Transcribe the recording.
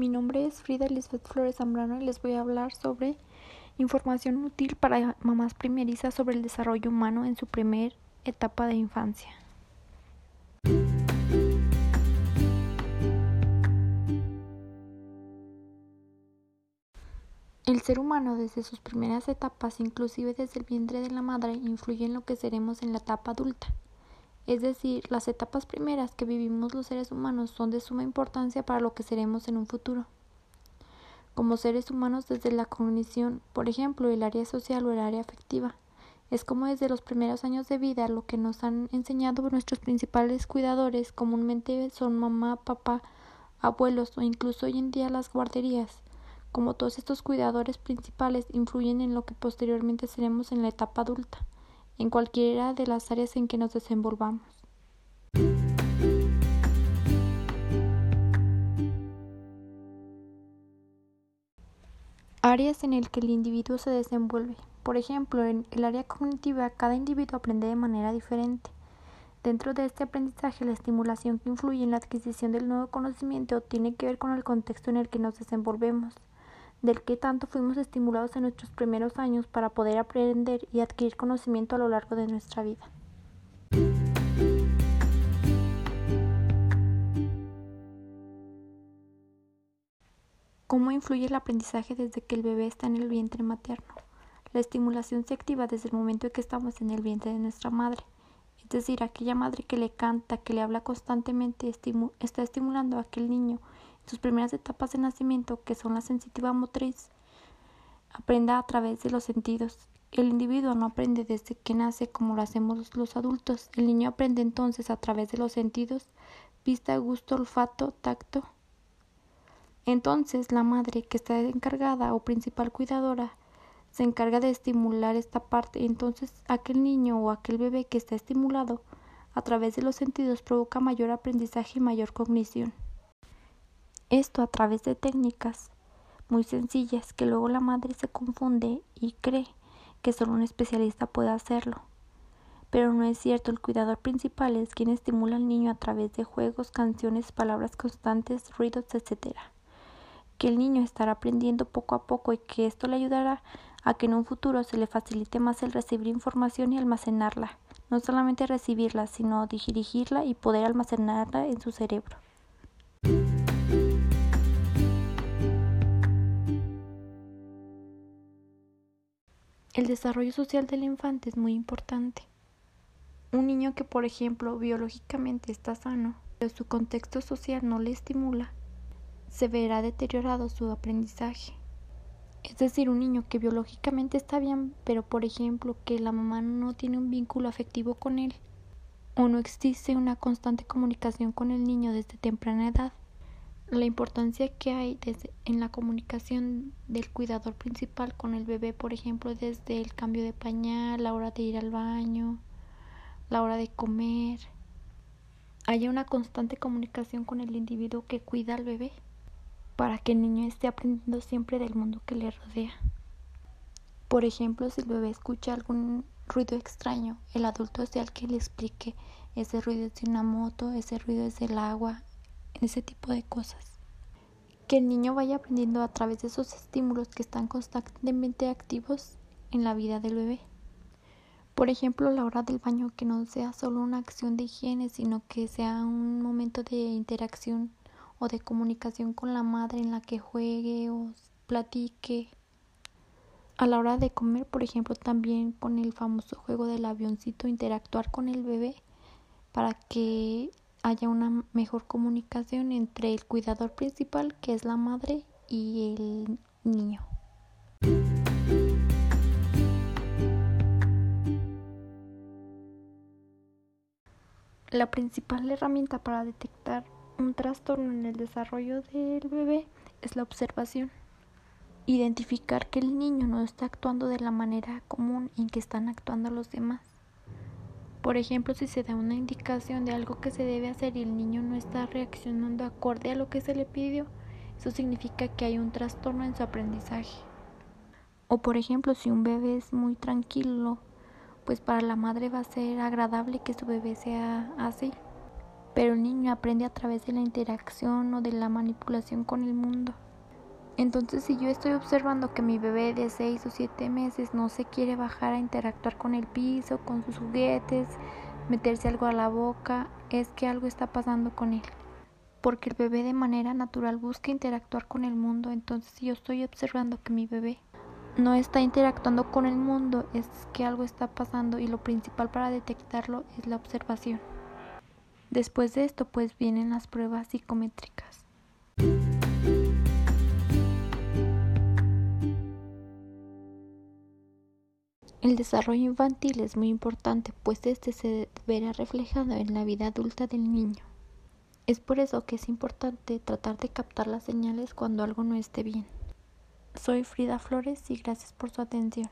Mi nombre es Frida Elizabeth Flores Zambrano y les voy a hablar sobre información útil para mamás primerizas sobre el desarrollo humano en su primer etapa de infancia. El ser humano desde sus primeras etapas, inclusive desde el vientre de la madre, influye en lo que seremos en la etapa adulta. Es decir, las etapas primeras que vivimos los seres humanos son de suma importancia para lo que seremos en un futuro. Como seres humanos desde la cognición, por ejemplo, el área social o el área afectiva, es como desde los primeros años de vida lo que nos han enseñado nuestros principales cuidadores, comúnmente son mamá, papá, abuelos o incluso hoy en día las guarderías. Como todos estos cuidadores principales influyen en lo que posteriormente seremos en la etapa adulta en cualquiera de las áreas en que nos desenvolvamos. Áreas en el que el individuo se desenvuelve. Por ejemplo, en el área cognitiva, cada individuo aprende de manera diferente. Dentro de este aprendizaje, la estimulación que influye en la adquisición del nuevo conocimiento tiene que ver con el contexto en el que nos desenvolvemos del que tanto fuimos estimulados en nuestros primeros años para poder aprender y adquirir conocimiento a lo largo de nuestra vida. ¿Cómo influye el aprendizaje desde que el bebé está en el vientre materno? La estimulación se activa desde el momento en que estamos en el vientre de nuestra madre. Es decir, aquella madre que le canta, que le habla constantemente, está estimulando a aquel niño sus primeras etapas de nacimiento, que son la sensitiva motriz, aprenda a través de los sentidos. El individuo no aprende desde que nace como lo hacemos los adultos. El niño aprende entonces a través de los sentidos, vista, gusto, olfato, tacto. Entonces la madre que está encargada o principal cuidadora se encarga de estimular esta parte. Entonces aquel niño o aquel bebé que está estimulado a través de los sentidos provoca mayor aprendizaje y mayor cognición. Esto a través de técnicas muy sencillas que luego la madre se confunde y cree que solo un especialista puede hacerlo. Pero no es cierto, el cuidador principal es quien estimula al niño a través de juegos, canciones, palabras constantes, ruidos, etc. Que el niño estará aprendiendo poco a poco y que esto le ayudará a que en un futuro se le facilite más el recibir información y almacenarla. No solamente recibirla, sino dirigirla y poder almacenarla en su cerebro. Desarrollo social del infante es muy importante. Un niño que, por ejemplo, biológicamente está sano, pero su contexto social no le estimula, se verá deteriorado su aprendizaje. Es decir, un niño que biológicamente está bien, pero por ejemplo que la mamá no tiene un vínculo afectivo con él, o no existe una constante comunicación con el niño desde temprana edad, la importancia que hay en la comunicación del cuidador principal con el bebé, por ejemplo, desde el cambio de pañal, la hora de ir al baño, la hora de comer. Haya una constante comunicación con el individuo que cuida al bebé para que el niño esté aprendiendo siempre del mundo que le rodea. Por ejemplo, si el bebé escucha algún ruido extraño, el adulto es el que le explique ese ruido es de una moto, ese ruido es del agua, ese tipo de cosas. Que el niño vaya aprendiendo a través de esos estímulos que están constantemente activos en la vida del bebé. Por ejemplo, la hora del baño que no sea solo una acción de higiene, sino que sea un momento de interacción o de comunicación con la madre en la que juegue o platique. A la hora de comer, por ejemplo, también con el famoso juego del avioncito, interactuar con el bebé para que haya una mejor comunicación entre el cuidador principal, que es la madre, y el niño. La principal herramienta para detectar un trastorno en el desarrollo del bebé es la observación. Identificar que el niño no está actuando de la manera común en que están actuando los demás. Por ejemplo, si se da una indicación de algo que se debe hacer y el niño no está reaccionando acorde a lo que se le pidió, eso significa que hay un trastorno en su aprendizaje. O por ejemplo, si un bebé es muy tranquilo, pues para la madre va a ser agradable que su bebé sea así. pero el niño aprende a través de la interacción o de la manipulación con el mundo. Entonces, si yo estoy observando que mi bebé de 6 o 7 meses no se quiere bajar a interactuar con el piso, con sus juguetes, meterse algo a la boca, es que algo está pasando con él. Porque el bebé de manera natural busca interactuar con el mundo, entonces si yo estoy observando que mi bebé no está interactuando con el mundo, es que algo está pasando y lo principal para detectarlo es la observación. Después de esto pues vienen las pruebas psicométricas. El desarrollo infantil es muy importante, pues este se verá reflejado en la vida adulta del niño. Es por eso que es importante tratar de captar las señales cuando algo no esté bien. Soy Frida Flores y gracias por su atención.